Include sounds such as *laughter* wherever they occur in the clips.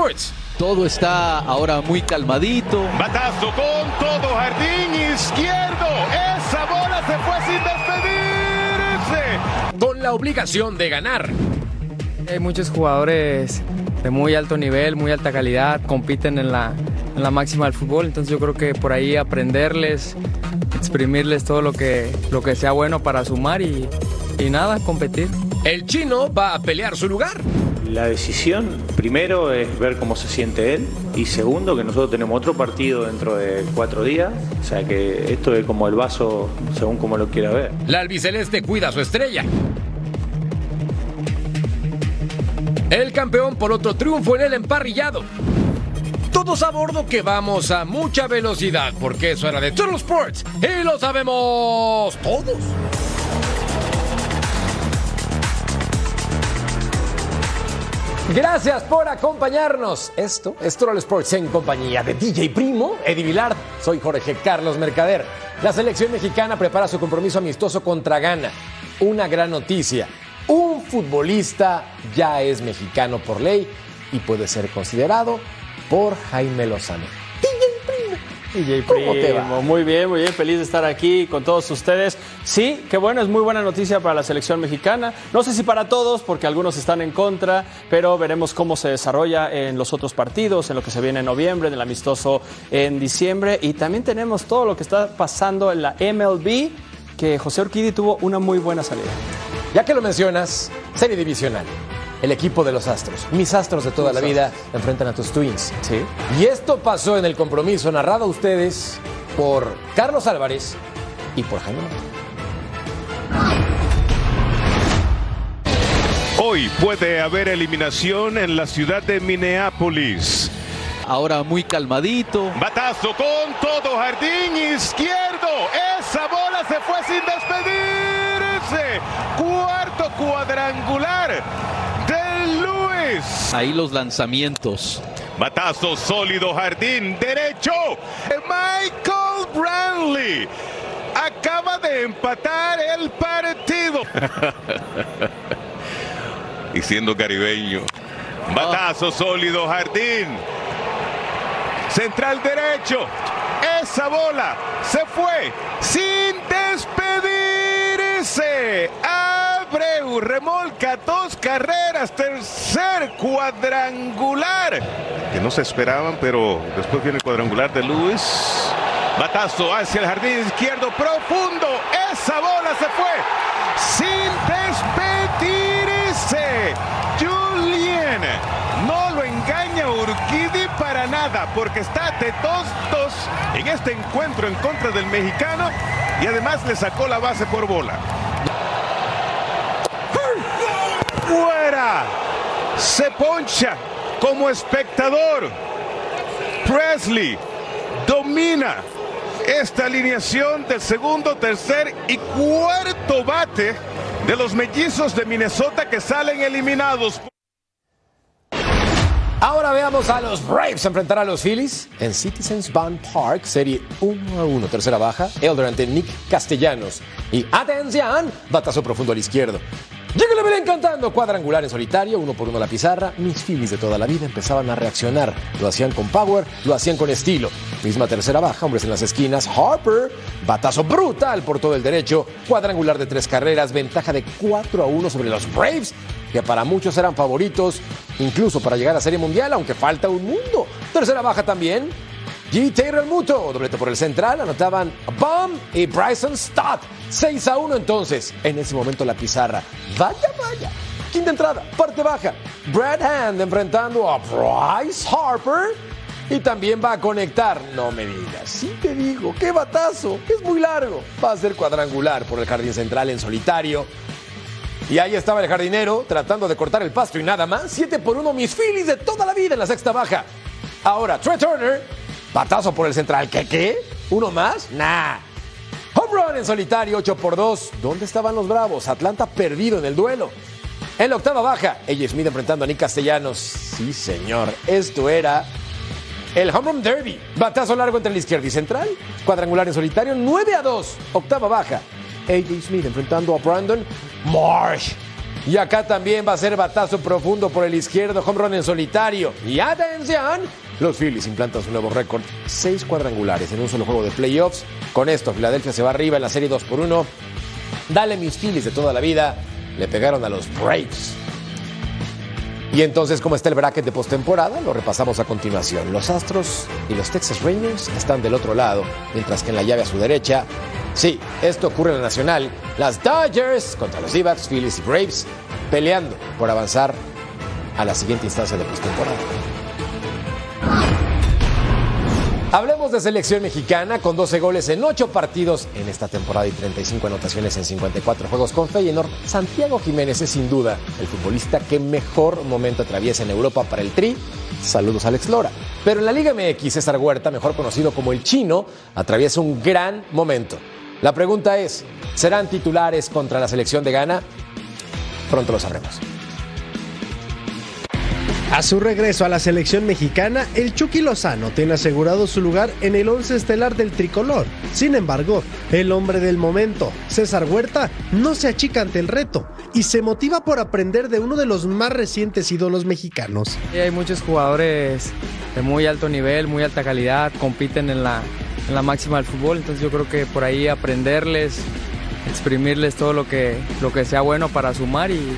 Sports. Todo está ahora muy calmadito. Batazo con todo, jardín izquierdo. Esa bola se fue sin despedirse. Con la obligación de ganar. Hay muchos jugadores de muy alto nivel, muy alta calidad, compiten en la, en la máxima del fútbol, entonces yo creo que por ahí aprenderles, exprimirles todo lo que, lo que sea bueno para sumar y, y nada, competir. El chino va a pelear su lugar. La decisión, primero, es ver cómo se siente él y segundo, que nosotros tenemos otro partido dentro de cuatro días, o sea que esto es como el vaso según como lo quiera ver. La albiceleste cuida a su estrella. El campeón por otro triunfo en el emparrillado. Todos a bordo que vamos a mucha velocidad porque es hora de Total Sports y lo sabemos todos. Gracias por acompañarnos. Esto es Total Sports en compañía de DJ Primo, Eddie Vilar. Soy Jorge Carlos Mercader. La selección mexicana prepara su compromiso amistoso contra Ghana. Una gran noticia. Un futbolista ya es mexicano por ley y puede ser considerado por Jaime Lozano. DJ ¿Cómo te va? Primo, Muy bien, muy bien, feliz de estar aquí con todos ustedes. Sí, qué bueno, es muy buena noticia para la selección mexicana. No sé si para todos, porque algunos están en contra, pero veremos cómo se desarrolla en los otros partidos, en lo que se viene en noviembre, en el amistoso en diciembre. Y también tenemos todo lo que está pasando en la MLB, que José Orquidi tuvo una muy buena salida. Ya que lo mencionas, serie divisional. El equipo de los Astros, mis Astros de toda la vida, enfrentan a tus Twins. Sí. Y esto pasó en el compromiso narrado a ustedes por Carlos Álvarez y por Jaime. Hoy puede haber eliminación en la ciudad de Minneapolis. Ahora muy calmadito. Batazo con todo, jardín izquierdo. Esa bola se fue sin despedirse. Cuarto cuadrangular Ahí los lanzamientos. Batazo sólido, jardín derecho. Michael Brantley acaba de empatar el partido. *laughs* y siendo caribeño. Batazo sólido, jardín. Central derecho. Esa bola se fue sin despedirse. Abreu remolca dos carreras, tercer cuadrangular. Que no se esperaban, pero después viene el cuadrangular de Luis. Batazo hacia el jardín izquierdo profundo. Esa bola se fue sin despedirse. Julien no lo engaña Urquidi para nada porque está de 2-2 en este encuentro en contra del mexicano y además le sacó la base por bola. Fuera. Se poncha como espectador. Presley domina esta alineación del segundo, tercer y cuarto bate de los mellizos de Minnesota que salen eliminados. Ahora veamos a los Braves enfrentar a los Phillies en Citizens Bank Park, serie 1 a 1, tercera baja. Elder ante Nick Castellanos. Y atención, batazo profundo al izquierdo. Llega le ven cantando cuadrangular en solitario, uno por uno la pizarra. Mis Phillies de toda la vida empezaban a reaccionar. Lo hacían con power, lo hacían con estilo. Misma tercera baja, hombres en las esquinas. Harper, batazo brutal por todo el derecho. Cuadrangular de tres carreras, ventaja de 4 a 1 sobre los Braves, que para muchos eran favoritos, incluso para llegar a Serie Mundial, aunque falta un mundo. Tercera baja también. G. Taylor Muto, doblete por el central, anotaban Bum y Bryson Stott. 6 a 1 entonces. En ese momento la pizarra. Vaya, vaya. Quinta entrada, parte baja. Brad Hand enfrentando a Bryce Harper. Y también va a conectar. No me digas, sí te digo, qué batazo. Es muy largo. Va a ser cuadrangular por el jardín central en solitario. Y ahí estaba el jardinero tratando de cortar el pasto y nada más. 7 por 1, mis Phillies de toda la vida en la sexta baja. Ahora, Trey Turner, batazo por el central. ¿Qué qué? ¿Uno más? Nah. Home run en solitario, 8 por 2. ¿Dónde estaban los Bravos? Atlanta perdido en el duelo. En la octava baja, AJ Smith enfrentando a Nick Castellanos. Sí, señor, esto era el Home Run Derby. Batazo largo entre la izquierda y central. Cuadrangular en solitario, 9 a 2. Octava baja. AJ Smith enfrentando a Brandon Marsh. Y acá también va a ser batazo profundo por el izquierdo, home run en solitario. Y atención, los Phillies implantan su nuevo récord, seis cuadrangulares en un solo juego de playoffs. Con esto, Filadelfia se va arriba en la serie 2 por 1. Dale mis Phillies de toda la vida, le pegaron a los Braves. Y entonces, ¿cómo está el bracket de postemporada? Lo repasamos a continuación. Los Astros y los Texas Rangers están del otro lado, mientras que en la llave a su derecha, sí, esto ocurre en la Nacional, las Dodgers contra los d Phillies y Braves, peleando por avanzar a la siguiente instancia de postemporada. Hablemos de selección mexicana con 12 goles en 8 partidos en esta temporada y 35 anotaciones en 54 juegos con Feyenoord. Santiago Jiménez es sin duda el futbolista que mejor momento atraviesa en Europa para el Tri. Saludos Alex Lora. Pero en la Liga MX, César Huerta, mejor conocido como el Chino, atraviesa un gran momento. La pregunta es, ¿serán titulares contra la selección de Ghana? Pronto lo sabremos. A su regreso a la selección mexicana, el Chucky Lozano tiene asegurado su lugar en el once estelar del tricolor. Sin embargo, el hombre del momento, César Huerta, no se achica ante el reto y se motiva por aprender de uno de los más recientes ídolos mexicanos. hay muchos jugadores de muy alto nivel, muy alta calidad, compiten en la, máxima del fútbol, entonces yo creo que por ahí aprenderles, exprimirles todo lo que, lo que sea bueno para sumar y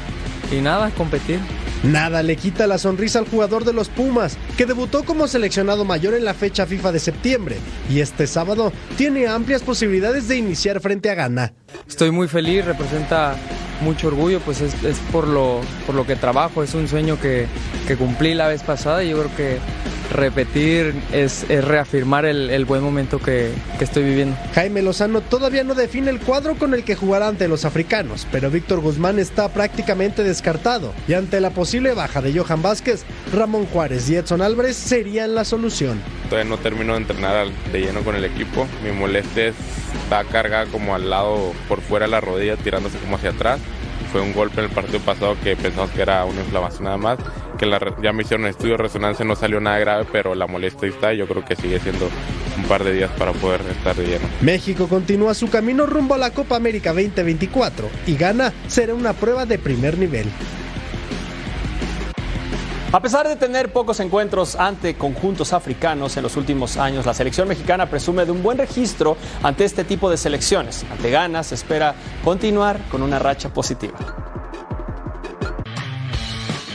nada, competir. Nada le quita la sonrisa al jugador de los Pumas, que debutó como seleccionado mayor en la fecha FIFA de septiembre y este sábado tiene amplias posibilidades de iniciar frente a Ghana. Estoy muy feliz, representa mucho orgullo, pues es, por, lo, por lo que trabajo, es un sueño que, que cumplí la vez pasada y yo creo que repetir es, reafirmar el, buen momento que, que, estoy viviendo. Jaime Lozano todavía no define el cuadro con el que jugará ante los africanos, pero Víctor Guzmán está prácticamente descartado y ante la posible baja de Johan Vázquez, Ramón Juárez y Edson Álvarez serían la solución. Todavía no termino de entrenar de lleno con el equipo, mi molestia está cargada como al lado por fuera de la rodilla tirándose como hacia atrás fue un golpe en el partido pasado que pensamos que era una inflamación nada más, que ya me hicieron estudio de resonancia, no salió nada grave, pero la molestia está y yo creo que sigue siendo un par de días para poder estar de lleno. México continúa su camino rumbo a la Copa América 2024 y gana será una prueba de primer nivel. A pesar de tener pocos encuentros ante conjuntos africanos en los últimos años, la selección mexicana presume de un buen registro ante este tipo de selecciones. Ante ganas, se espera continuar con una racha positiva.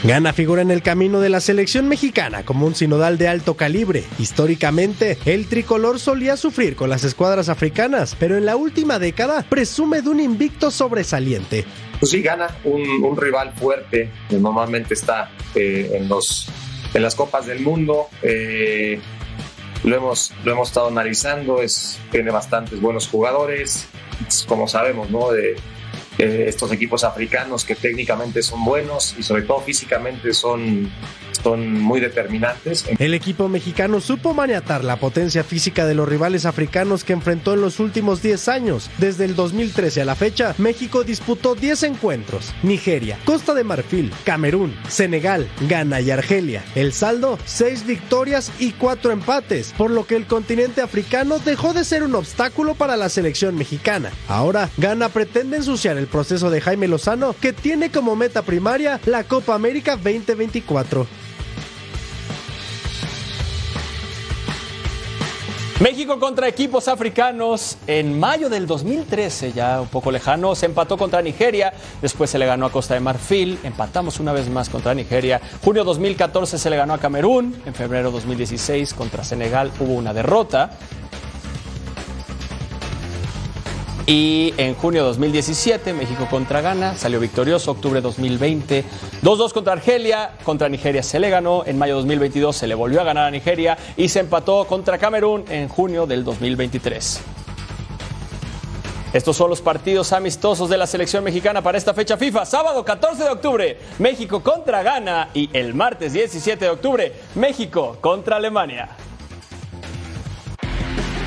Gana figura en el camino de la selección mexicana como un sinodal de alto calibre. Históricamente, el tricolor solía sufrir con las escuadras africanas, pero en la última década presume de un invicto sobresaliente pues sí gana un, rival fuerte que normalmente está eh, en, los, en las copas del mundo. Eh, lo, hemos, lo hemos estado analizando, es, tiene bastantes buenos jugadores, como sabemos, ¿no? Estos equipos africanos que técnicamente son buenos y sobre todo físicamente son son muy determinantes. El equipo mexicano supo maniatar la potencia física de los rivales africanos que enfrentó en los últimos 10 años. Desde el 2013 a la fecha, México disputó 10 encuentros. Nigeria, Costa de Marfil, Camerún, Senegal, Ghana y Argelia. El saldo, 6 victorias y 4 empates, por lo que el continente africano dejó de ser un obstáculo para la selección mexicana. Ahora, Ghana pretende ensuciar el proceso de Jaime Lozano, que tiene como meta primaria la Copa América 2024. México contra equipos africanos en mayo del 2013, ya un poco lejano, se empató contra Nigeria, después se le ganó a Costa de Marfil, empatamos una vez más contra Nigeria, junio 2014 se le ganó a Camerún, en febrero 2016 contra Senegal hubo una derrota, Y en junio de 2017, México contra Ghana, salió victorioso. Octubre 2020, 2-2 contra Argelia, contra Nigeria se le ganó. En mayo de 2022 se le volvió a ganar a Nigeria y se empató contra Camerún en junio del 2023. Estos son los partidos amistosos de la selección mexicana para esta fecha FIFA. Sábado 14 de octubre, México contra Ghana y el martes 17 de octubre, México contra Alemania.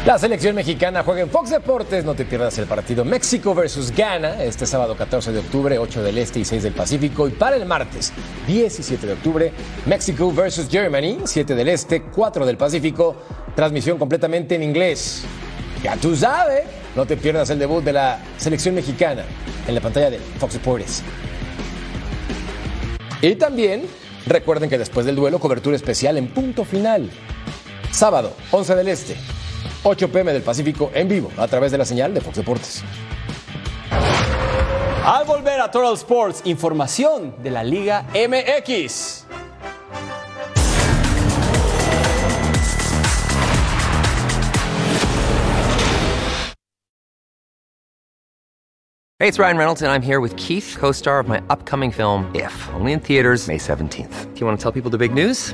La selección mexicana juega en Fox Deportes. No te pierdas el partido México versus Ghana este sábado 14 de octubre, 8 del Este y 6 del Pacífico. Y para el martes 17 de octubre, México versus Germany, 7 del Este, 4 del Pacífico. Transmisión completamente en inglés. Ya tú sabes, no te pierdas el debut de la selección mexicana en la pantalla de Fox Deportes. Y también recuerden que después del duelo, cobertura especial en punto final. Sábado, 11 del Este, 8 pm del Pacífico en vivo a través de la señal de Fox Deportes. Al volver a Total Sports, información de la Liga MX. Hey, it's Ryan Reynolds, and I'm here with Keith, co star of my upcoming film, If, only in theaters, May 17th. Do you want to tell people the big news?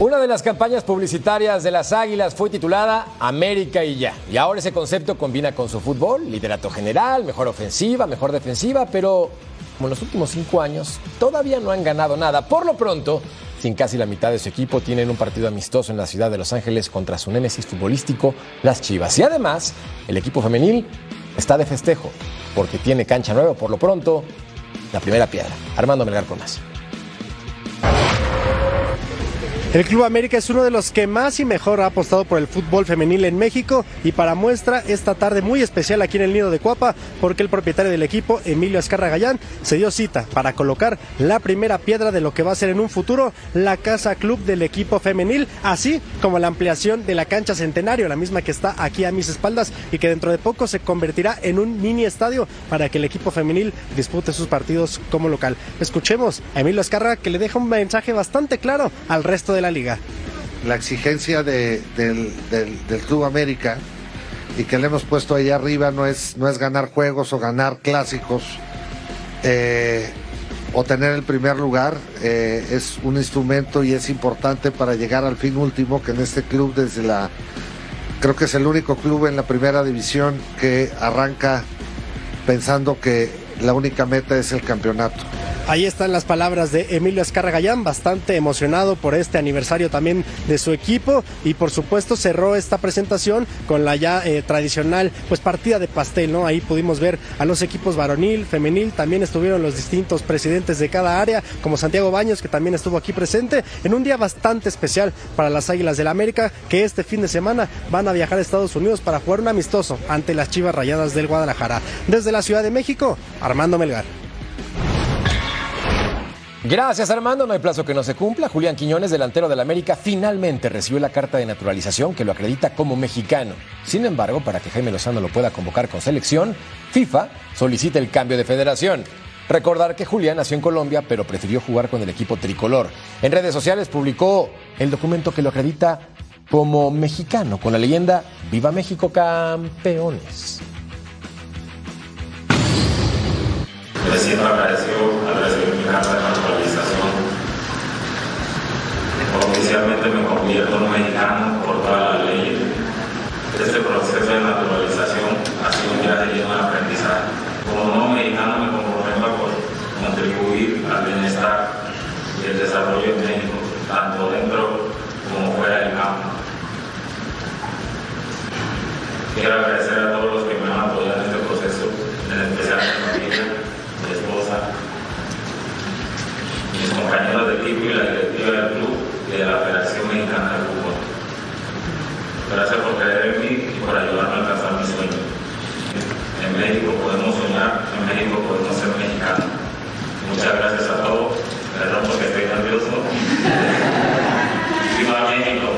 Una de las campañas publicitarias de las Águilas fue titulada América y ya. Y ahora ese concepto combina con su fútbol, liderato general, mejor ofensiva, mejor defensiva, pero como en los últimos cinco años todavía no han ganado nada. Por lo pronto, sin casi la mitad de su equipo, tienen un partido amistoso en la ciudad de Los Ángeles contra su némesis futbolístico, las Chivas. Y además, el equipo femenil está de festejo, porque tiene cancha nueva por lo pronto, la primera piedra. Armando Melgar con más. El Club América es uno de los que más y mejor ha apostado por el fútbol femenil en México y para muestra esta tarde muy especial aquí en el Nido de Cuapa porque el propietario del equipo, Emilio Azcarra Gallán, se dio cita para colocar la primera piedra de lo que va a ser en un futuro la casa club del equipo femenil, así como la ampliación de la cancha centenario, la misma que está aquí a mis espaldas y que dentro de poco se convertirá en un mini estadio para que el equipo femenil dispute sus partidos como local. Escuchemos a Emilio Azcarra que le deja un mensaje bastante claro al resto de la liga. La exigencia de, del, del, del, Club América y que le hemos puesto ahí arriba no es, no es ganar juegos o ganar clásicos eh, o tener el primer lugar, eh, es un instrumento y es importante para llegar al fin último que en este club desde la, creo que es el único club en la primera división que arranca pensando que la única meta es el campeonato. Ahí están las palabras de Emilio Escarra Gallán, bastante emocionado por este aniversario también de su equipo y por supuesto cerró esta presentación con la ya eh, tradicional pues partida de pastel, ¿no? Ahí pudimos ver a los equipos varonil, femenil, también estuvieron los distintos presidentes de cada área, como Santiago Baños que también estuvo aquí presente en un día bastante especial para las Águilas del la América que este fin de semana van a viajar a Estados Unidos para jugar un amistoso ante las Chivas Rayadas del Guadalajara. Desde la Ciudad de México, Armando Melgar. Gracias Armando, no hay plazo que no se cumpla. Julián Quiñones, delantero del América, finalmente recibió la carta de naturalización que lo acredita como mexicano. Sin embargo, para que Jaime Lozano lo pueda convocar con selección, FIFA solicita el cambio de federación. Recordar que Julián nació en Colombia, pero prefirió jugar con el equipo tricolor. En redes sociales publicó el documento que lo acredita como mexicano, con la leyenda Viva México Campeones. Me siento agradecido al recibir mi carta de naturalización. Oficialmente me convierto en mexicano por toda la ley. Este proceso de naturalización ha sido un viaje lleno de aprendizaje. Como no mexicano me comprometo a contribuir al bienestar y el desarrollo de México, tanto dentro como fuera del campo. Quiero agradecer Gracias por creer en mí y por ayudarme a alcanzar mi sueño. En México podemos soñar, en México podemos ser mexicanos. Muchas gracias a todos. Perdón porque estoy nervioso. ¡Viva México!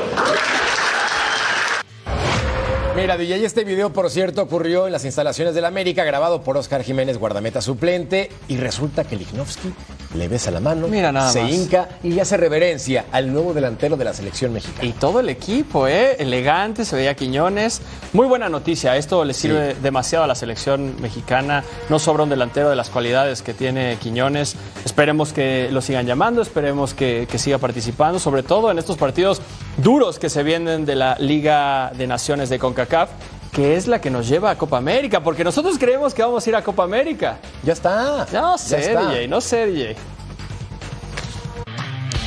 Mira, DJ, este video, por cierto, ocurrió en las instalaciones del América, grabado por Oscar Jiménez, guardameta suplente, y resulta que Lichnowsky le besa la mano, Mira nada se más. hinca y le hace reverencia al nuevo delantero de la selección mexicana. Y todo el equipo, ¿eh? Elegante, se veía Quiñones. Muy buena noticia. Esto le sirve demasiado a la selección mexicana. No sobra un delantero de las cualidades que tiene Quiñones. Esperemos que lo sigan llamando, esperemos que, que siga participando, sobre todo en estos partidos duros que se vienen de la Liga de Naciones de CONCACAF que es la que nos lleva a Copa América, porque nosotros creemos que vamos a ir a Copa América. Ya está. No sé, está. DJ, no sé, DJ.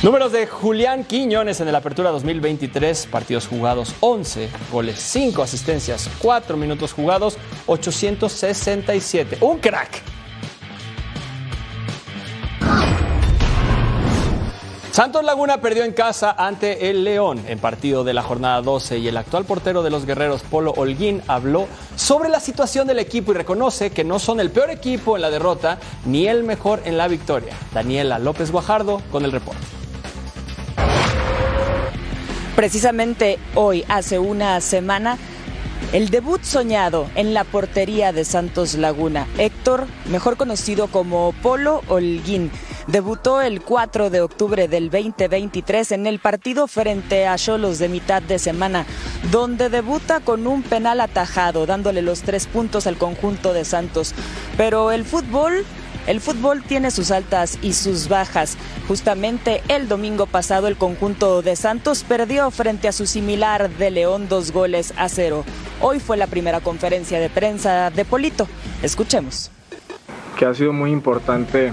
Números de Julián Quiñones en el Apertura 2023, partidos jugados 11, goles 5, asistencias 4 minutos jugados 867. Un crack. Santos Laguna perdió en casa ante el León en partido de la jornada 12 y el actual portero de los guerreros, Polo Holguín, habló sobre la situación del equipo y reconoce que no son el peor equipo en la derrota ni el mejor en la victoria. Daniela López Guajardo con el reporte. Precisamente hoy, hace una semana, el debut soñado en la portería de Santos Laguna. Héctor, mejor conocido como Polo Holguín, debutó el 4 de octubre del 2023 en el partido frente a Cholos de mitad de semana, donde debuta con un penal atajado, dándole los tres puntos al conjunto de Santos. Pero el fútbol el fútbol tiene sus altas y sus bajas. Justamente el domingo pasado el conjunto de Santos perdió frente a su similar de León dos goles a cero. Hoy fue la primera conferencia de prensa de Polito. Escuchemos. que ha sido muy importante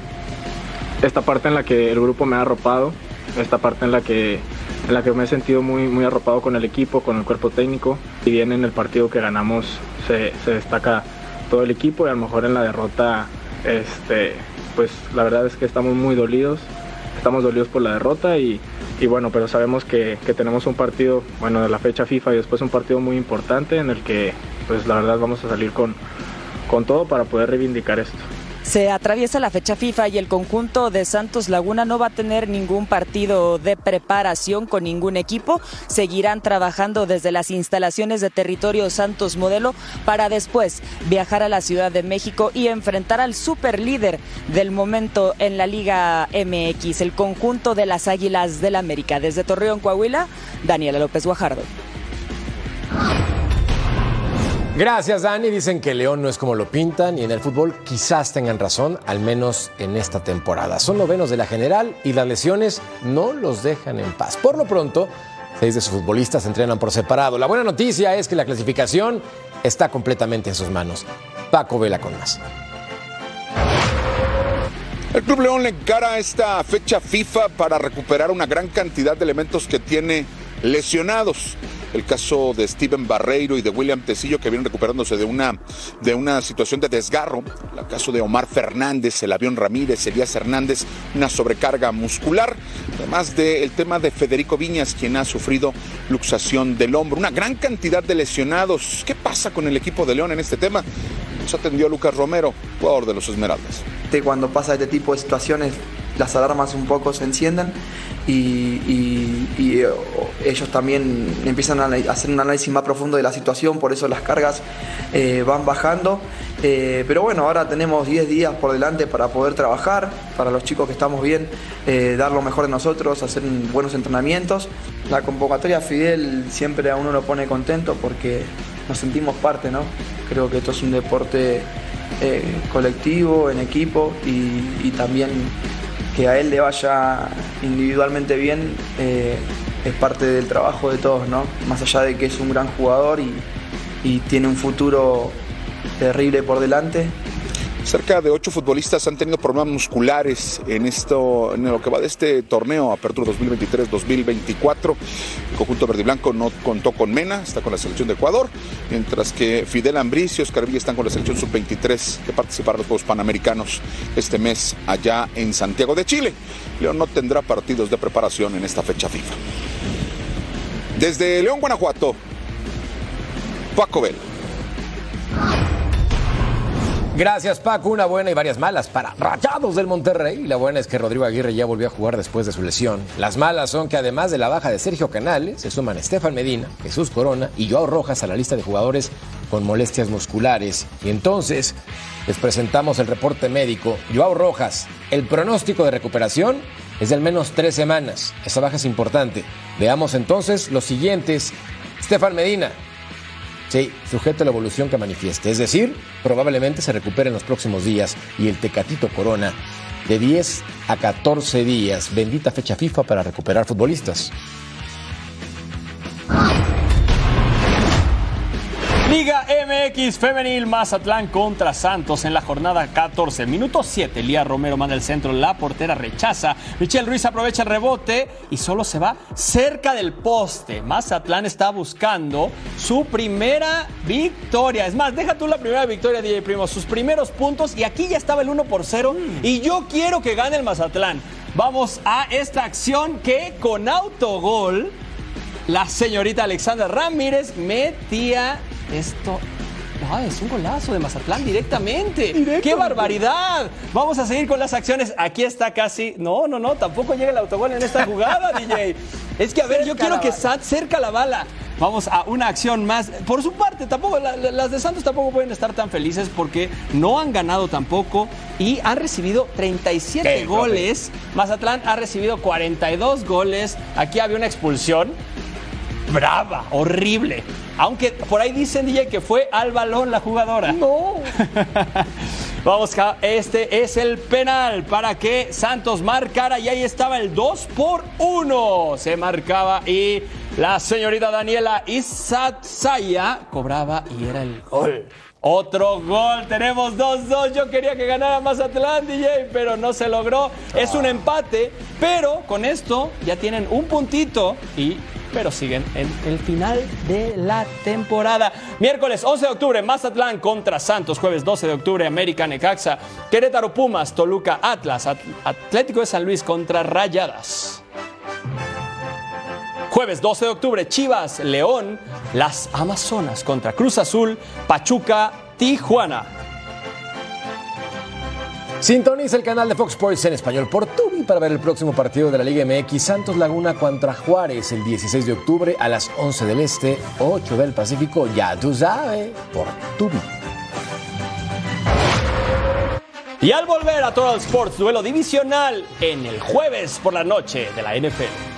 esta parte en la que el grupo me ha arropado, esta parte en la que, en la que me he sentido muy, muy arropado con el equipo, con el cuerpo técnico. Y bien en el partido que ganamos se, destaca todo el equipo y a lo mejor en la derrota, este, pues la verdad es que estamos muy dolidos, estamos dolidos por la derrota y, y bueno, pero sabemos que, que tenemos un partido, bueno, de la fecha FIFA y después un partido muy importante en el que pues la verdad vamos a salir con, con todo para poder reivindicar esto. Se atraviesa la fecha FIFA y el conjunto de Santos Laguna no va a tener ningún partido de preparación con ningún equipo. Seguirán trabajando desde las instalaciones de territorio Santos Modelo para después viajar a la Ciudad de México y enfrentar al superlíder del momento en la Liga MX, el conjunto de las Águilas del América. Desde Torreón, Coahuila, Daniela López Guajardo. Gracias, Dani. Dicen que León no es como lo pintan y en el fútbol quizás tengan razón, al menos en esta temporada. Son novenos de la general y las lesiones no los dejan en paz. Por lo pronto, seis de sus futbolistas entrenan por separado. La buena noticia es que la clasificación está completamente en sus manos. Paco Vela con más. El Club León le encara esta fecha FIFA para recuperar una gran cantidad de elementos que tiene lesionados. El caso de Steven Barreiro y de William Tecillo que vienen recuperándose de una, de una situación de desgarro. El caso de Omar Fernández, el avión Ramírez, Elías Hernández, una sobrecarga muscular. Además del tema de Federico Viñas, quien ha sufrido luxación del hombro. Una gran cantidad de lesionados. ¿Qué pasa con el equipo de León en este tema? Nos atendió Lucas Romero, jugador de los Esmeraldas. Cuando pasa este tipo de situaciones, las alarmas un poco se encienden y, eh, ellos también empiezan a hacer un análisis más profundo de la situación, por eso las cargas eh, van bajando. Eh, pero bueno, ahora tenemos 10 días por delante para poder trabajar, para los chicos que estamos bien, dar lo mejor de nosotros, hacer buenos entrenamientos. La convocatoria Fidel siempre a uno lo pone contento porque nos sentimos parte, ¿no? Creo que esto es un deporte colectivo, en equipo y también que a él le vaya individualmente bien eh, es parte del trabajo de todos, ¿no? Más allá de que es un gran jugador y, y tiene un futuro terrible por delante, Cerca de ocho futbolistas han tenido problemas musculares en esto, en lo que va de este torneo Apertura 2023-2024. El conjunto verde y blanco no contó con Mena, está con la selección de Ecuador, mientras que Fidel Ambricio y Oscar Villa están con la selección sub-23 que participará en los Juegos Panamericanos este mes allá en Santiago de Chile. León no tendrá partidos de preparación en esta fecha FIFA. Desde León, Guanajuato, Paco Bell. Gracias, Paco. Una buena y varias malas para Rayados del Monterrey. La buena es que Rodrigo Aguirre ya volvió a jugar después de su lesión. Las malas son que además de la baja de Sergio Canales, se suman Estefan Medina, Jesús Corona y Joao Rojas a la lista de jugadores con molestias musculares. Y entonces les presentamos el reporte médico. Joao Rojas, el pronóstico de recuperación es de al menos tres semanas. Esa baja es importante. Veamos entonces los siguientes. Estefan Medina, Sí, sujeto a la evolución que manifieste. Es decir, probablemente se recupere en los próximos días. Y el Tecatito Corona, de 10 a 14 días. Bendita fecha FIFA para recuperar futbolistas. Liga MX Femenil Mazatlán contra Santos en la jornada 14. Minuto 7. Lía Romero manda el centro. La portera rechaza. Michelle Ruiz aprovecha el rebote y solo se va cerca del poste. Mazatlán está buscando su primera victoria. Es más, deja tú la primera victoria, DJ Primo. Sus primeros puntos. Y aquí ya estaba el 1 por 0. Y yo quiero que gane el Mazatlán. Vamos a esta acción que con autogol la señorita Alexandra Ramírez metía esto. Ah, es un golazo de Mazatlán directamente. ¡Qué barbaridad! Vamos a seguir con las acciones. Aquí está casi. No, no, no, tampoco llega el autogol en esta jugada, *laughs* DJ. Es que, a ver, yo quiero que Sat cerca la bala. Vamos a una acción más. Por su parte, tampoco, la- la- las de Santos tampoco pueden estar tan felices porque no han ganado tampoco y han recibido 37 ¿Qué, goles. Mazatlán ha recibido 42 goles. Aquí había una expulsión brava, horrible. Aunque por ahí dicen, DJ, que fue al balón la jugadora. No. *laughs* Vamos, este es el penal para que Santos marcara y ahí estaba el 2 por 1. Se marcaba y la señorita Daniela Isatsaya cobraba y era el gol. Otro gol, tenemos 2-2. Yo quería que ganara Mazatlán, DJ, pero no se logró. Es un empate, pero con esto ya tienen un puntito y pero siguen en el final de la temporada. Miércoles 11 de octubre, Mazatlán contra Santos. Jueves 12 de octubre, América Necaxa. Querétaro Pumas, Toluca Atlas. At- Atlético de San Luis contra Rayadas. Jueves 12 de octubre, Chivas, León, las Amazonas contra Cruz Azul, Pachuca, Tijuana. Sintoniza el canal de Fox Sports en español por Tubi para ver el próximo partido de la Liga MX Santos Laguna contra Juárez el 16 de octubre a las 11 del Este, 8 del Pacífico, ya tú sabes, por Tubi. Y al volver a Total Sports, duelo divisional en el jueves por la noche de la NFL.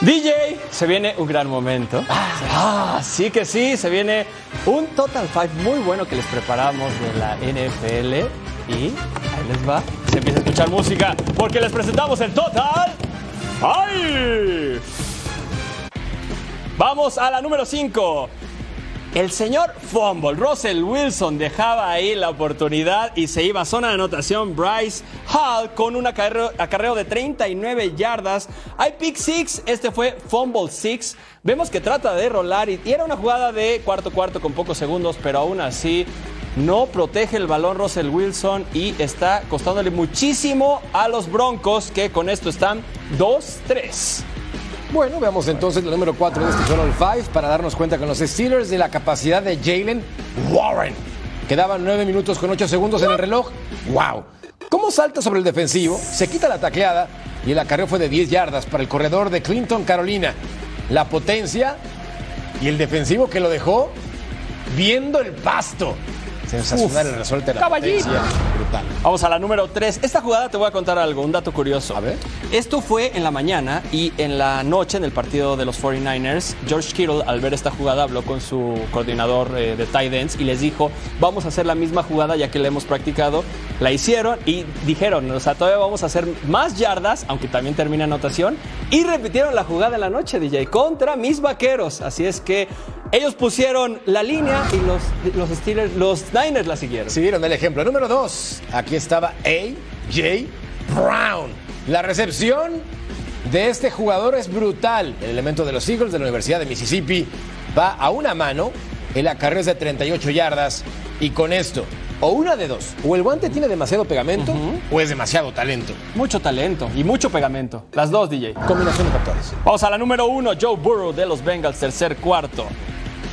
DJ, se viene un gran momento. Ah, sí que sí, se viene un Total Five muy bueno que les preparamos de la NFL. Y ahí les va. Se empieza a escuchar música porque les presentamos el Total Five. Vamos a la número 5. El señor Fumble, Russell Wilson dejaba ahí la oportunidad y se iba a zona de anotación. Bryce Hall con un acarreo, de 39 yardas. Hay pick six, este fue Fumble six. Vemos que trata de rolar y, y era una jugada de cuarto cuarto con pocos segundos, pero aún así no protege el balón Russell Wilson y está costándole muchísimo a los Broncos que con esto están 2-3. Bueno, veamos entonces la número 4 de este Total Five para darnos cuenta con los Steelers de la capacidad de Jalen Warren. Quedaban 9 minutos con 8 segundos en el reloj. ¡Wow! ¿Cómo salta sobre el defensivo? Se quita la tacleada y el acarreo fue de 10 yardas para el corredor de Clinton, Carolina. La potencia y el defensivo que lo dejó viendo el pasto. Sensacional Uf, el resorte de la caballito. Brutal. Vamos a la número 3. Esta jugada te voy a contar algo, un dato curioso. A ver. Esto fue en la mañana y en la noche, en el partido de los 49ers, George Kittle, al ver esta jugada, habló con su coordinador eh, de tight ends y les dijo, vamos a hacer la misma jugada ya que la hemos practicado. La hicieron y dijeron, o sea, todavía vamos a hacer más yardas, aunque también termina anotación. Y repitieron la jugada en la noche, DJ, contra mis vaqueros. Así es que ellos pusieron la línea y los, los Steelers, los Niners la siguieron. Siguieron el ejemplo. Número dos. Aquí estaba A.J. Brown. La recepción de este jugador es brutal. El elemento de los Eagles de la Universidad de Mississippi va a una mano. El acarreo es de 38 yardas. Y con esto, o una de dos. O el guante tiene demasiado pegamento o es demasiado talento. Mucho talento y mucho pegamento. Las dos, DJ. Combinación de factores. Vamos a la número uno, Joe Burrow de los Bengals, tercer cuarto.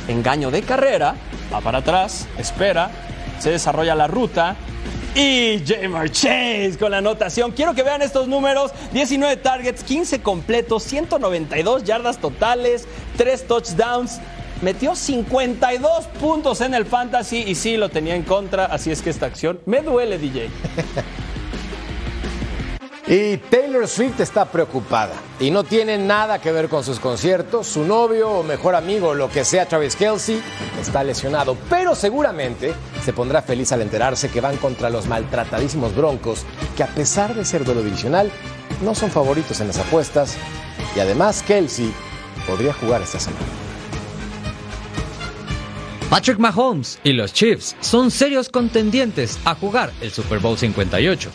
Engaño de carrera, va para atrás, espera, se desarrolla la ruta. Y Jamar Chase con la anotación. Quiero que vean estos números: 19 targets, 15 completos, 192 yardas totales, 3 touchdowns. Metió 52 puntos en el fantasy y sí lo tenía en contra. Así es que esta acción me duele, DJ. *laughs* Y Taylor Swift está preocupada y no tiene nada que ver con sus conciertos. Su novio o mejor amigo, lo que sea, Travis Kelsey, está lesionado, pero seguramente se pondrá feliz al enterarse que van contra los maltratadísimos Broncos, que a pesar de ser duelo divisional, no son favoritos en las apuestas. Y además, Kelsey podría jugar esta semana. Patrick Mahomes y los Chiefs son serios contendientes a jugar el Super Bowl 58.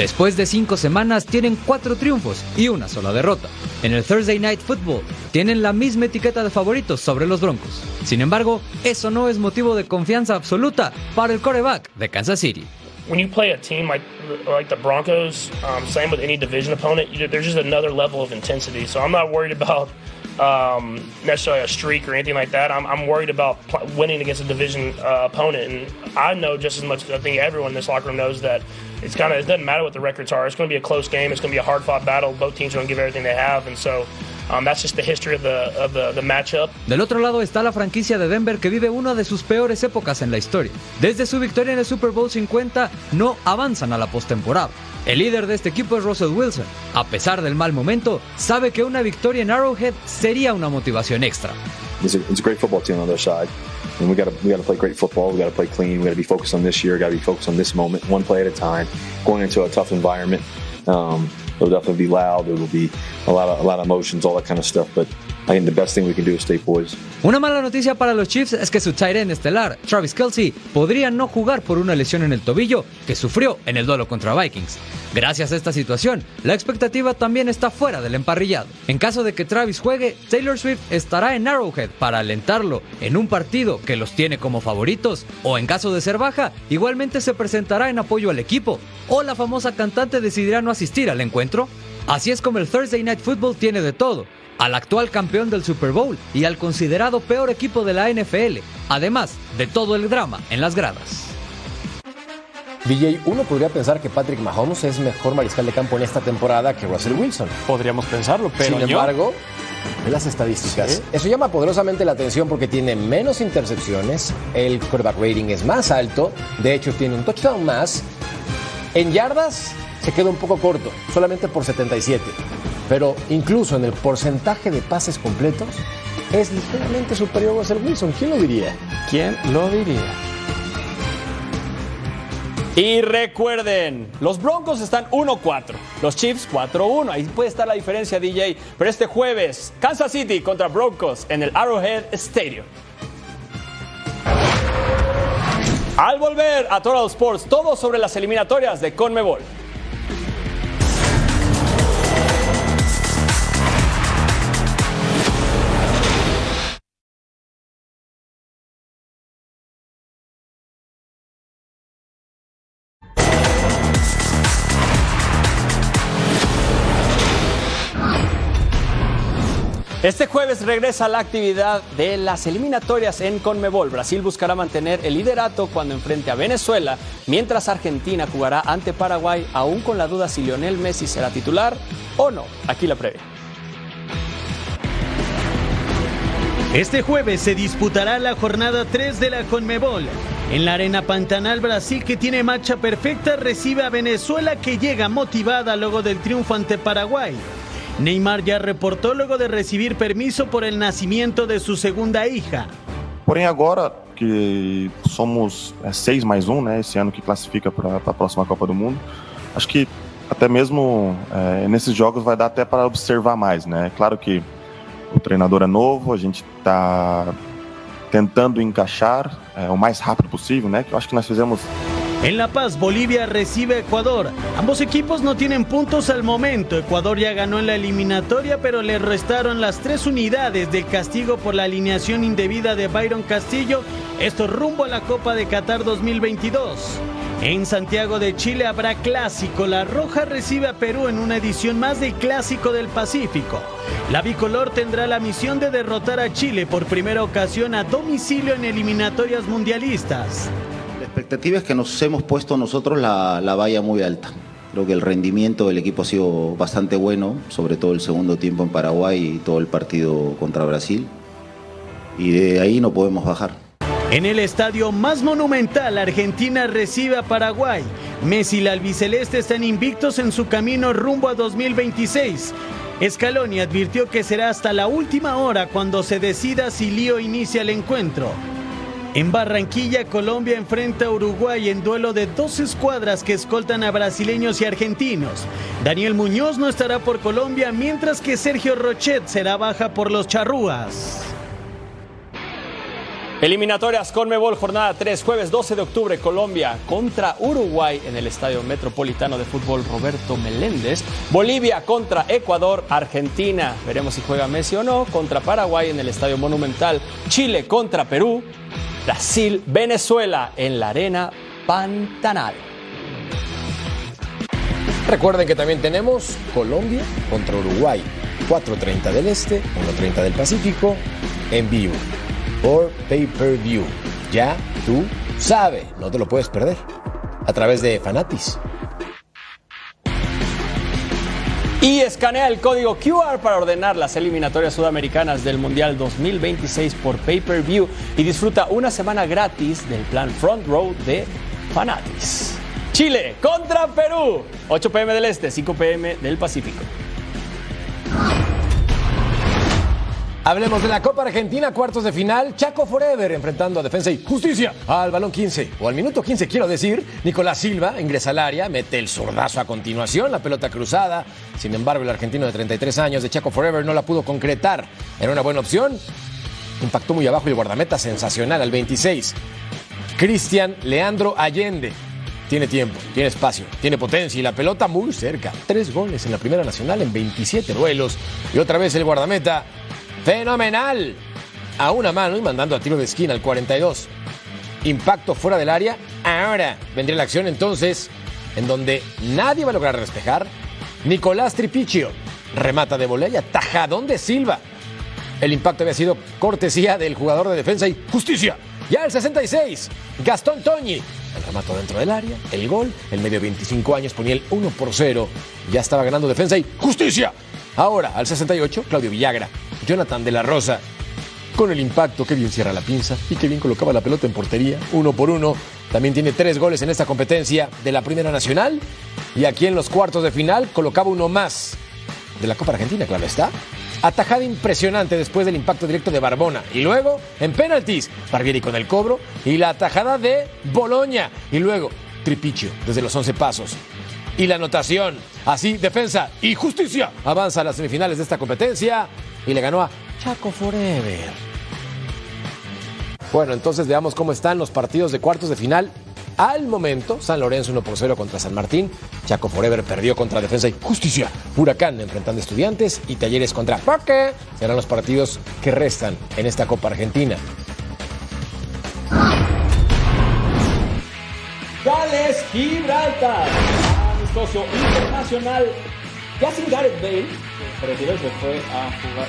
Después de cinco semanas tienen cuatro triunfos y una sola derrota. En el Thursday Night Football tienen la misma etiqueta de favoritos sobre los Broncos. Sin embargo, eso no es motivo de confianza absoluta para el quarterback de Kansas City. when you play a team like like the Broncos, um, same with any division opponent, you, there's just another level of intensity. So I'm not worried about um, necessarily a streak or anything like that. I'm, I'm worried about pl- winning against a division uh, opponent, and I know just as much. I think everyone in this locker room knows that it's kind of it doesn't matter what the records are. It's going to be a close game. It's going to be a hard fought battle. Both teams are going to give everything they have, and so. Um, that's just the history of the of the, the matchup. Del otro lado está la franquicia de Denver que vive una de sus peores épocas en la historia. Desde su victoria en el Super Bowl 50 no avanzan a la postemporada. El líder de este equipo es Russell Wilson. A pesar del mal momento, sabe que una victoria en Arrowhead sería una motivación extra. it's a, it's a great football team on their side. And we got to we got to play great football. We got to play clean. We got to be focused on this year. Got to be focused on this moment, one play at a time. Going into a tough environment, um, Una mala noticia para los Chiefs es que su tight end estelar, Travis Kelsey, podría no jugar por una lesión en el tobillo que sufrió en el duelo contra Vikings. Gracias a esta situación, la expectativa también está fuera del emparrillado. En caso de que Travis juegue, Taylor Swift estará en Arrowhead para alentarlo en un partido que los tiene como favoritos, o en caso de ser baja, igualmente se presentará en apoyo al equipo, o la famosa cantante decidirá no asistir al encuentro. Así es como el Thursday Night Football tiene de todo al actual campeón del Super Bowl y al considerado peor equipo de la NFL, además de todo el drama en las gradas. DJ, uno podría pensar que Patrick Mahomes es mejor mariscal de campo en esta temporada que Russell Wilson. Podríamos pensarlo, pero Sin yo- embargo, en las estadísticas, eso llama poderosamente la atención porque tiene menos intercepciones, el quarterback rating es más alto, de hecho tiene un touchdown más. En yardas se queda un poco corto, solamente por 77. Pero incluso en el porcentaje de pases completos es ligeramente superior a Russell Wilson. ¿Quién lo diría? ¿Quién lo diría? Y recuerden, los Broncos están 1-4, los Chiefs 4-1. Ahí puede estar la diferencia, DJ. Pero este jueves, Kansas City contra Broncos en el Arrowhead Stadium. Al volver a Total Sports, todo sobre las eliminatorias de Conmebol. Este jueves regresa la actividad de las eliminatorias en Conmebol. Brasil buscará mantener el liderato cuando enfrente a Venezuela, mientras Argentina jugará ante Paraguay, aún con la duda si Lionel Messi será titular o no. Aquí la previa. Este jueves se disputará la jornada 3 de la Conmebol. En la arena Pantanal, Brasil, que tiene marcha perfecta, recibe a Venezuela que llega motivada luego del triunfo ante Paraguay. Neymar ya reportó luego de recibir permiso por el nacimiento de su segunda hija. Porém, agora que somos é, seis mais um, né, esse ano que classifica para a próxima Copa do Mundo, acho que até mesmo é, nesses jogos vai dar até para observar mais, né? Claro que o treinador é novo, a gente está tentando encaixar é, o mais rápido possível, né? Que eu acho que nós fizemos En La Paz, Bolivia recibe a Ecuador. Ambos equipos no tienen puntos al momento. Ecuador ya ganó en la eliminatoria, pero le restaron las tres unidades del castigo por la alineación indebida de Byron Castillo. Esto rumbo a la Copa de Qatar 2022. En Santiago de Chile habrá clásico. La Roja recibe a Perú en una edición más del Clásico del Pacífico. La bicolor tendrá la misión de derrotar a Chile por primera ocasión a domicilio en eliminatorias mundialistas. Expectativa es que nos hemos puesto nosotros la, la valla muy alta. Creo que el rendimiento del equipo ha sido bastante bueno, sobre todo el segundo tiempo en Paraguay y todo el partido contra Brasil. Y de ahí no podemos bajar. En el estadio más monumental, Argentina recibe a Paraguay. Messi y la albiceleste están invictos en su camino rumbo a 2026. Scaloni advirtió que será hasta la última hora cuando se decida si Lío inicia el encuentro. En Barranquilla, Colombia enfrenta a Uruguay en duelo de dos escuadras que escoltan a brasileños y argentinos. Daniel Muñoz no estará por Colombia, mientras que Sergio Rochet será baja por los charrúas. Eliminatorias Conmebol, jornada 3, jueves 12 de octubre, Colombia contra Uruguay en el Estadio Metropolitano de Fútbol Roberto Meléndez. Bolivia contra Ecuador, Argentina, veremos si juega Messi o no, contra Paraguay en el Estadio Monumental. Chile contra Perú, Brasil, Venezuela en la Arena Pantanal. Recuerden que también tenemos Colombia contra Uruguay, 4.30 del Este, 1.30 del Pacífico, en vivo por pay-per-view. Ya tú sabes, no te lo puedes perder. A través de Fanatis. Y escanea el código QR para ordenar las eliminatorias sudamericanas del Mundial 2026 por pay-per-view y disfruta una semana gratis del plan Front Row de Fanatis. Chile contra Perú, 8 pm del Este, 5 pm del Pacífico. Hablemos de la Copa Argentina, cuartos de final. Chaco Forever enfrentando a Defensa y Justicia al balón 15. O al minuto 15, quiero decir. Nicolás Silva ingresa al área, mete el zurdazo a continuación, la pelota cruzada. Sin embargo, el argentino de 33 años de Chaco Forever no la pudo concretar. Era una buena opción. Impactó muy abajo y el guardameta sensacional al 26. Cristian Leandro Allende. Tiene tiempo, tiene espacio, tiene potencia y la pelota muy cerca. Tres goles en la Primera Nacional en 27 duelos. Y otra vez el guardameta Fenomenal. A una mano y mandando a tiro de esquina al 42. Impacto fuera del área. Ahora vendría la acción entonces en donde nadie va a lograr despejar. Nicolás Tripiccio remata de volea y atajadón de Silva. El impacto había sido cortesía del jugador de defensa y justicia. Ya el 66, Gastón Toñi. El remato dentro del área, el gol, el medio 25 años ponía el 1 por 0. Ya estaba ganando defensa y justicia. Ahora, al 68, Claudio Villagra. Jonathan de la Rosa. Con el impacto, que bien cierra la pinza y que bien colocaba la pelota en portería, uno por uno. También tiene tres goles en esta competencia de la Primera Nacional. Y aquí en los cuartos de final colocaba uno más de la Copa Argentina, claro está. Atajada impresionante después del impacto directo de Barbona. Y luego, en penaltis, Barbieri con el cobro. Y la atajada de Boloña. Y luego, Tripiccio desde los 11 pasos. Y la anotación. Así, defensa y justicia. Avanza a las semifinales de esta competencia. Y le ganó a Chaco Forever. Bueno, entonces veamos cómo están los partidos de cuartos de final. Al momento, San Lorenzo 1 por 0 contra San Martín. Chaco Forever perdió contra Defensa y Justicia. Huracán enfrentando estudiantes y Talleres contra Parque. Serán los partidos que restan en esta Copa Argentina. Gales Gibraltar. Amistoso internacional. Ya sin Gareth Bale, se retiró se fue a jugar.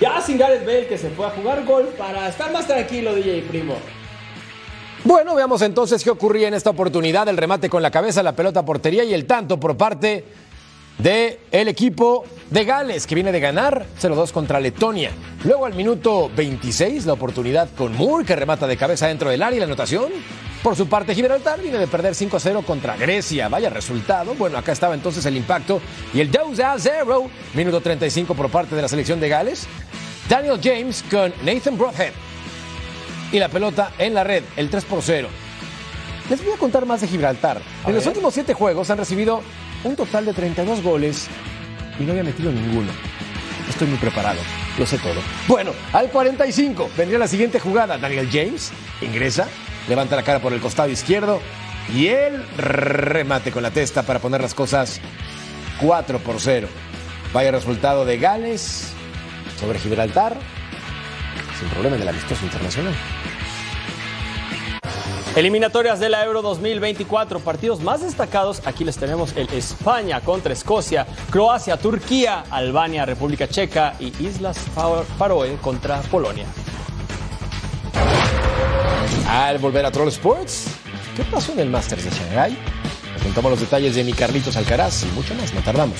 Ya sin Gareth Bale que se fue a jugar golf para estar más tranquilo, DJ Primo. Bueno, veamos entonces qué ocurría en esta oportunidad. El remate con la cabeza, la pelota portería y el tanto por parte de el equipo de Gales, que viene de ganar 0-2 contra Letonia. Luego al minuto 26, la oportunidad con Moore, que remata de cabeza dentro del área y la anotación. Por su parte, Gibraltar viene de perder 5-0 contra Grecia. Vaya resultado. Bueno, acá estaba entonces el impacto. Y el 2-0, minuto 35 por parte de la selección de Gales. Daniel James con Nathan Broadhead. Y la pelota en la red, el 3 0. Les voy a contar más de Gibraltar. en los últimos 7 juegos han recibido un total de 32 goles y no había metido ninguno. Estoy muy preparado, lo sé todo. Bueno, al 45 vendría la siguiente jugada. Daniel James ingresa, levanta la cara por el costado izquierdo y el remate con la testa para poner las cosas 4 por 0. Vaya resultado de Gales sobre Gibraltar, sin problema en el amistoso internacional. Eliminatorias de la Euro 2024, partidos más destacados, aquí les tenemos el España contra Escocia, Croacia, Turquía, Albania, República Checa y Islas Faroe contra Polonia. Al volver a Troll Sports, ¿qué pasó en el Masters de Shanghai? Les contamos los detalles de mi Carlitos Alcaraz y mucho más, no tardamos.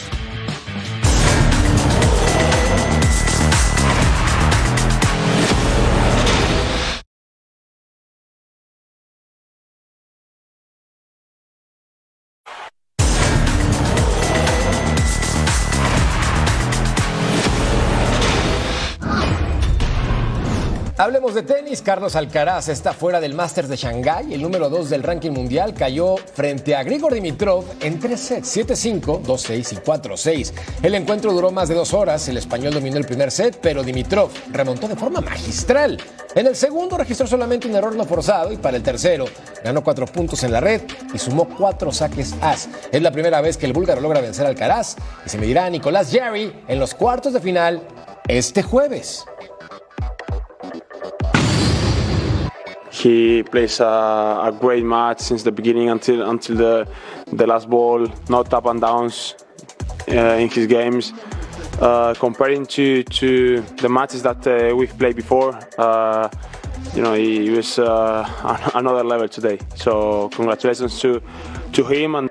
Hablemos de tenis. Carlos Alcaraz está fuera del Masters de Shanghái. El número 2 del ranking mundial cayó frente a Grigor Dimitrov en tres sets, 7-5, 2-6 y 4-6. El encuentro duró más de dos horas. El español dominó el primer set, pero Dimitrov remontó de forma magistral. En el segundo registró solamente un error no forzado y para el tercero ganó cuatro puntos en la red y sumó cuatro saques as. Es la primera vez que el búlgaro logra vencer a Alcaraz y se medirá a Nicolás Jarry en los cuartos de final este jueves. He plays a, a, great match since the beginning until until the the last ball, not up and downs uh, in his games. Uh, comparing to to the matches that uh, we've played before, uh, you know, he, was uh, *laughs* another level today. So congratulations to to him and.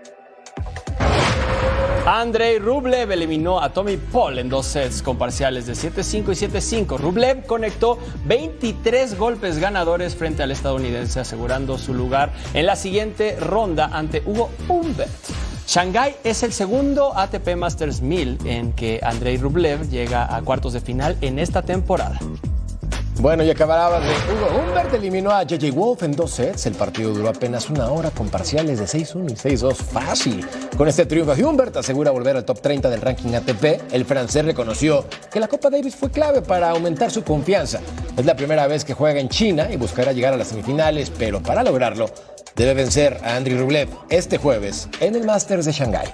Andrei Rublev eliminó a Tommy Paul en dos sets con parciales de 7-5 y 7-5. Rublev conectó 23 golpes ganadores frente al estadounidense, asegurando su lugar en la siguiente ronda ante Hugo Humbert. Shanghai es el segundo ATP Masters 1000 en que Andrei Rublev llega a cuartos de final en esta temporada. Bueno, y acababa de Hugo Humbert eliminó a JJ Wolf en dos sets. El partido duró apenas una hora con parciales de 6-1 y 6-2. Fácil. Con este triunfo Humbert asegura volver al top 30 del ranking ATP. El francés reconoció que la Copa Davis fue clave para aumentar su confianza. Es la primera vez que juega en China y buscará llegar a las semifinales, pero para lograrlo debe vencer a Andriy Rublev este jueves en el Masters de Shanghái.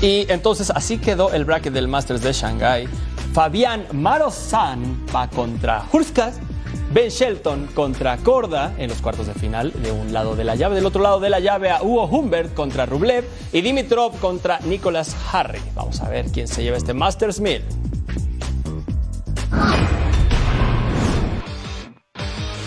Y entonces así quedó el bracket del Masters de Shanghái. Fabián Marozán va contra Hurskas. Ben Shelton contra Korda en los cuartos de final de un lado de la llave. Del otro lado de la llave a Hugo Humbert contra Rublev y Dimitrov contra Nicolas Harry. Vamos a ver quién se lleva este Masters 1000.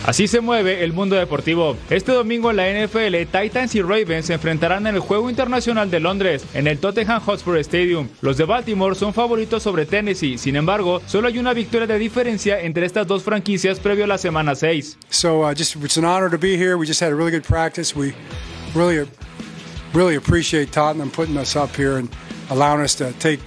Así se mueve el mundo deportivo. Este domingo en la NFL, Titans y Ravens se enfrentarán en el Juego Internacional de Londres, en el Tottenham Hotspur Stadium. Los de Baltimore son favoritos sobre Tennessee, sin embargo, solo hay una victoria de diferencia entre estas dos franquicias previo a la semana 6. So uh, just it's an honor to be here. We just had a really good practice. We really really appreciate Tottenham putting us up here and allowing us to take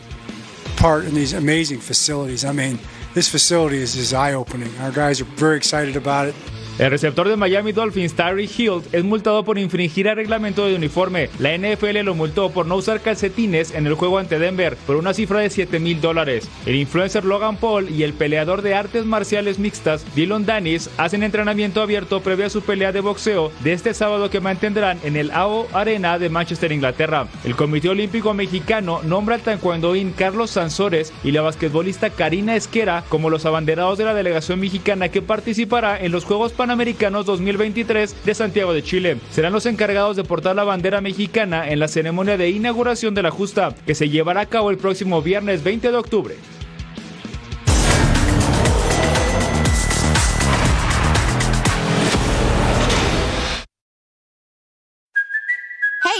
part in these amazing facilities. I mean, this facility is, is eye-opening. Our guys are very excited about it. El receptor de Miami Dolphins, Tyree Hill, es multado por infringir el reglamento de uniforme. La NFL lo multó por no usar calcetines en el juego ante Denver por una cifra de 7 mil dólares. El influencer Logan Paul y el peleador de artes marciales mixtas, Dylan Danis, hacen entrenamiento abierto previo a su pelea de boxeo de este sábado que mantendrán en el AO Arena de Manchester, Inglaterra. El Comité Olímpico Mexicano nombra al taekwondoín Carlos Sansores y la basquetbolista Karina Esquera como los abanderados de la delegación mexicana que participará en los Juegos Panamericanos 2023 de Santiago de Chile. Serán los encargados de portar la bandera mexicana en la ceremonia de inauguración de la justa, que se llevará a cabo el próximo viernes 20 de octubre.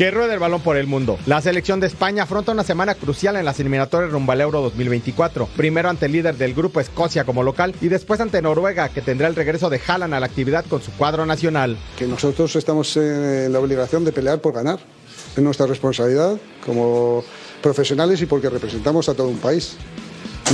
Que ruede el balón por el mundo. La selección de España afronta una semana crucial en las eliminatorias rumbo al Euro 2024. Primero ante el líder del grupo Escocia como local y después ante Noruega que tendrá el regreso de Haaland a la actividad con su cuadro nacional. Que nosotros estamos en la obligación de pelear por ganar. Es nuestra responsabilidad como profesionales y porque representamos a todo un país.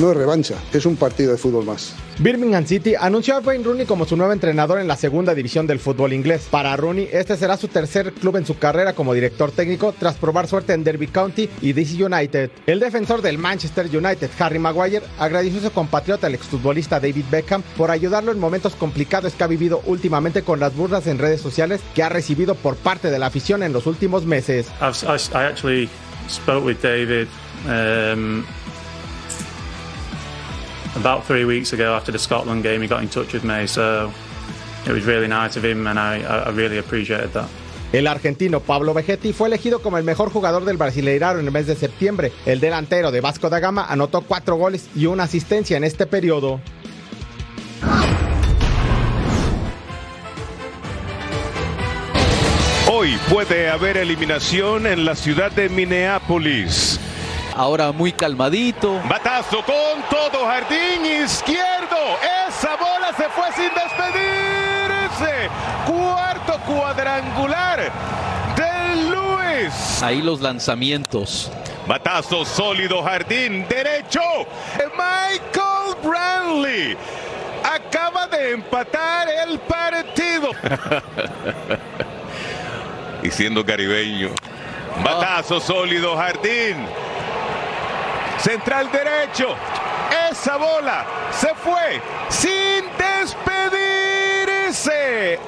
No es revancha, es un partido de fútbol más. Birmingham City anunció a Wayne Rooney como su nuevo entrenador en la segunda división del fútbol inglés. Para Rooney, este será su tercer club en su carrera como director técnico tras probar suerte en Derby County y DC United. El defensor del Manchester United, Harry Maguire, agradeció a su compatriota, el exfutbolista David Beckham, por ayudarlo en momentos complicados que ha vivido últimamente con las burlas en redes sociales que ha recibido por parte de la afición en los últimos meses. I've, I, I actually spoke with David um, about three weeks ago after the Scotland game. He got in touch with me, so it was really nice of him, and I, I really appreciated that. El argentino Pablo Vegetti fue elegido como el mejor jugador del Brasileirao en el mes de septiembre. El delantero de Vasco da Gama anotó cuatro goles y una asistencia en este periodo. Hoy puede haber eliminación en la ciudad de Minneapolis. Ahora muy calmadito. Batazo con todo, jardín izquierdo. Esa bola se fue sin despedirse. Cuarto cuadrangular de Luis. Ahí los lanzamientos. Batazo sólido, jardín derecho. Michael Brantley acaba de empatar el partido. *laughs* y siendo caribeño. Batazo sólido, jardín. Central derecho. Esa bola se fue sin despedirse.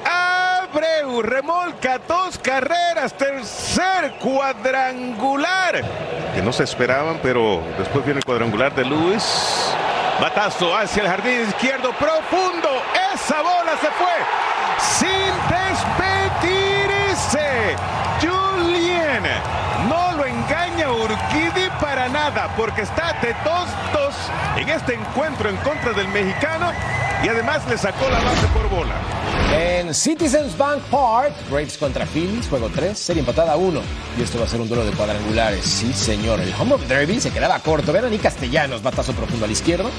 Abreu remolca dos carreras. Tercer cuadrangular. Que no se esperaban, pero después viene el cuadrangular de Luis. Batazo hacia el jardín izquierdo profundo. Esa bola se fue sin despedirse. Porque está de 2-2 en este encuentro en contra del mexicano y además le sacó la base por bola. En Citizens Bank Park, Braves contra Phillies, juego 3, serie empatada a 1. Y esto va a ser un duelo de cuadrangulares. Sí, señor. El Home of Derby se quedaba corto. A Nick Castellanos, batazo profundo a la izquierda.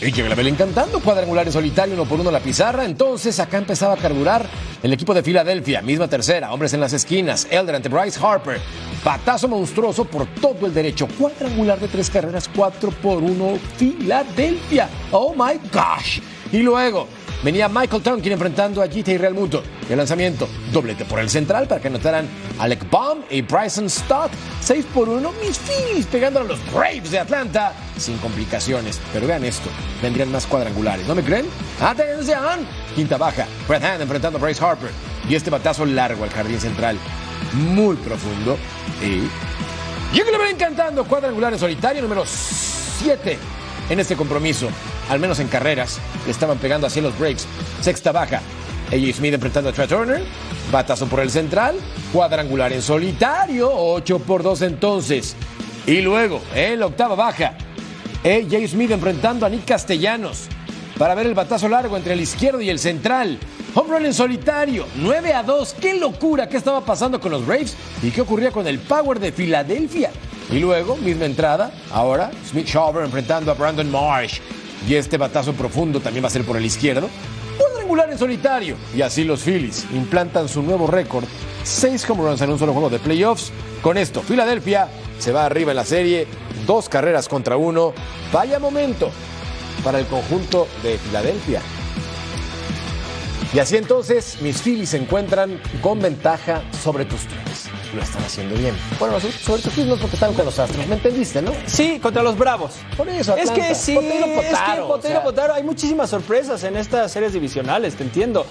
Y que la vela encantando. Cuadrangular en solitario, uno por uno la pizarra. Entonces acá empezaba a carburar el equipo de Filadelfia. Misma tercera, hombres en las esquinas. Elder ante Bryce Harper. Batazo monstruoso por todo el derecho. Cuadrangular de tres carreras, 4 por 1. Filadelfia. Oh my gosh. Y luego venía Michael Tonkin enfrentando a GT Real Muto. El lanzamiento, doblete por el central para que anotaran Alec Baum y Bryson Stott. 6 por 1, mis Phillies pegando a los Braves de Atlanta sin complicaciones. Pero vean esto, vendrían más cuadrangulares, ¿no me creen? ¡Atención! Quinta baja, Brett Hand enfrentando a Bryce Harper. Y este batazo largo al jardín central, muy profundo. Y. Yo que le ven encantando, cuadrangular en solitario número 7 en este compromiso, al menos en carreras, le estaban pegando hacia los breaks. Sexta baja, AJ Smith enfrentando a Trey Turner, batazo por el central, cuadrangular en solitario, 8 por 2 entonces. Y luego, en la octava baja, AJ Smith enfrentando a Nick Castellanos para ver el batazo largo entre el izquierdo y el central. Home run en solitario, 9 a 2. ¡Qué locura! ¿Qué estaba pasando con los Braves? ¿Y qué ocurría con el Power de Filadelfia? Y luego, misma entrada, ahora Smith Shawver enfrentando a Brandon Marsh. Y este batazo profundo también va a ser por el izquierdo. Cuadrangular en solitario. Y así los Phillies implantan su nuevo récord. Seis home runs en un solo juego de playoffs. Con esto, Filadelfia se va arriba en la serie. Dos carreras contra uno. Vaya momento para el conjunto de Filadelfia. Y así entonces mis Phillies se encuentran con ventaja sobre tus tres. Lo están haciendo bien. Bueno, sobre tus mismos porque están con los Astros. ¿Me entendiste, no? Sí, contra los Bravos. Por eso, Es Atlanta. que sí, Potero, es que potaro, potero, o sea. potaro. Hay muchísimas sorpresas en estas series divisionales, te entiendo.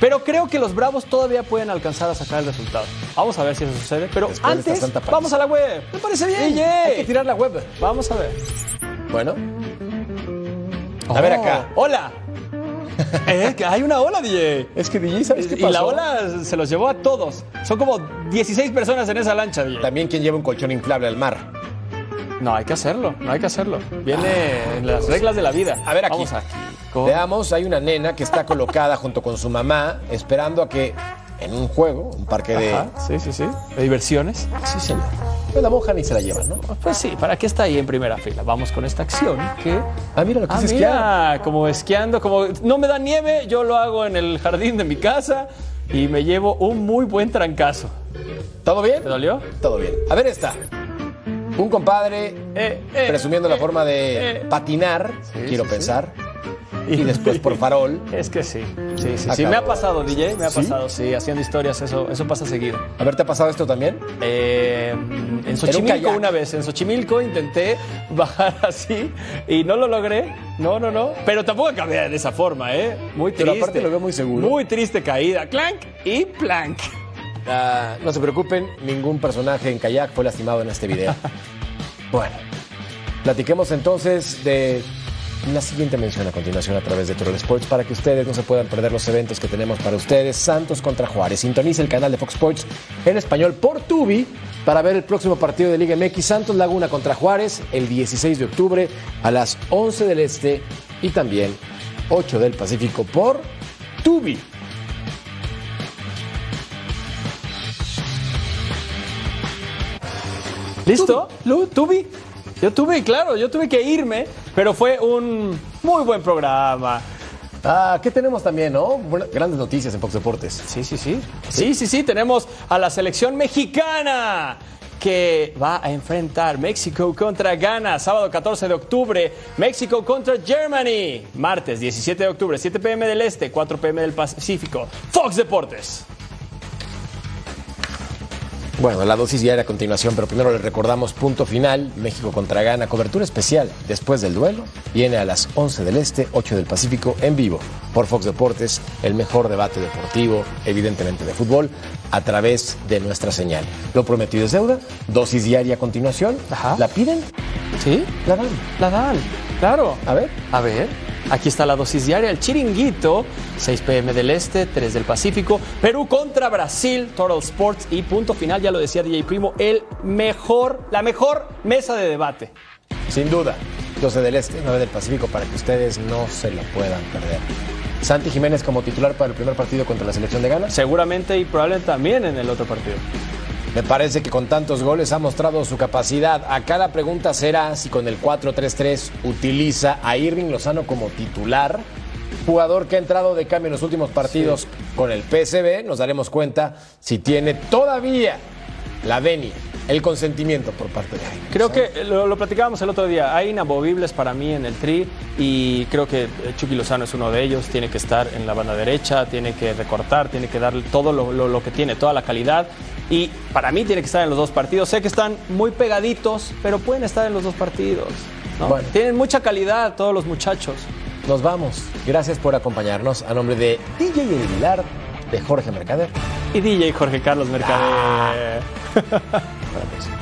Pero creo que los Bravos todavía pueden alcanzar a sacar el resultado. Vamos a ver si eso sucede. Pero Después antes, vamos a la web. ¿Me parece bien? Hay que tirar la web. Vamos a ver. Bueno. A ver acá. Oh, Hola. *laughs* Eh, que hay una ola, DJ. Es que DJ, ¿sabes qué Y la pasó? ola se los llevó a todos. Son como 16 personas en esa lancha, DJ. También quien lleva un colchón inflable al mar. No, hay que hacerlo, no hay que hacerlo. Viene en las reglas de la vida. A ver aquí. Vamos aquí. Veamos, hay una nena que está *laughs* colocada junto con su mamá esperando a que en un juego, un parque de... Ajá, sí, sí, sí. ¿De diversiones? Sí, señor. Pues la mojan y se la llevan, ¿no? Pues sí, ¿para qué está ahí en primera fila? Vamos con esta acción que... Ah, mira lo que Ah, es mira, como esquiando, como no me da nieve, yo lo hago en el jardín de mi casa y me llevo un muy buen trancazo. ¿Todo bien? ¿Te dolió? Todo bien. A ver esta. Un compadre Eh, eh, presumiendo la eh, forma de patinar, quiero sí, pensar. Y *laughs* después por farol. Es que sí, sí, sí, sí. Me ha pasado, DJ, me ha pasado, sí, haciendo historias, eso, eso pasa seguido. A ver, ¿te ha pasado esto también? Eh, en Xochimilco una vez, en Xochimilco intenté *laughs* bajar así y no lo logré. No, no, no. Pero tampoco acabé de esa forma, ¿eh? Muy triste. Pero aparte lo veo muy seguro. Muy triste caída. Clank y plank. Ah, no se preocupen, ningún personaje en kayak fue lastimado en este video. *laughs* bueno, platiquemos entonces de la siguiente mención a continuación a través de Troll Sports para que ustedes no se puedan perder los eventos que tenemos para ustedes. Santos contra Juárez. Sintonice el canal de Fox Sports en español por Tubi para ver el próximo partido de Liga MX Santos Laguna contra Juárez el 16 de octubre a las 11 del Este y también 8 del Pacífico por Tubi. ¿Listo? ¿Tubi? Yo tuve, claro, yo tuve que irme, pero fue un muy buen programa. Ah, ¿qué tenemos también, no? Grandes noticias en Fox Deportes. Sí, sí, sí. Sí, sí, sí. Tenemos a la selección mexicana que va a enfrentar México contra Ghana, sábado 14 de octubre. México contra Germany, martes 17 de octubre, 7 pm del Este, 4 pm del Pacífico. Fox Deportes. Bueno, la dosis ya era a continuación, pero primero les recordamos punto final, México contra Ghana, cobertura especial después del duelo, viene a las 11 del Este, 8 del Pacífico, en vivo, por Fox Deportes, el mejor debate deportivo, evidentemente de fútbol, a través de nuestra señal. Lo prometido es deuda, dosis diaria a continuación, ¿la piden? ¿Sí? La dan. La dan, claro. A ver. A ver. Aquí está la dosis diaria, el chiringuito, 6 pm del Este, 3 del Pacífico, Perú contra Brasil, Total Sports y punto final, ya lo decía DJ Primo, el mejor, la mejor mesa de debate. Sin duda, 12 del Este, 9 del Pacífico, para que ustedes no se lo puedan perder. Santi Jiménez como titular para el primer partido contra la selección de Ghana. Seguramente y probablemente también en el otro partido. Me parece que con tantos goles ha mostrado su capacidad. Acá la pregunta será si con el 4-3-3 utiliza a Irving Lozano como titular. Jugador que ha entrado de cambio en los últimos partidos con el PSV. Nos daremos cuenta si tiene todavía la venia, el consentimiento por parte de Jaime. Creo que lo, lo platicábamos el otro día, hay inamovibles para mí en el tri y creo que Chucky Lozano es uno de ellos, tiene que estar en la banda derecha, tiene que recortar, tiene que darle todo lo, lo- lo que tiene, toda la calidad y para mí tiene que estar en los dos partidos. Sé que están muy pegaditos, pero pueden estar en los dos partidos. ¿no? Bueno. Tienen mucha calidad todos los muchachos. Nos vamos. Gracias por acompañarnos. A nombre de DJ Aguilar, de Jorge Mercader. Y DJ Jorge Carlos Mercader. *laughs* Próxima.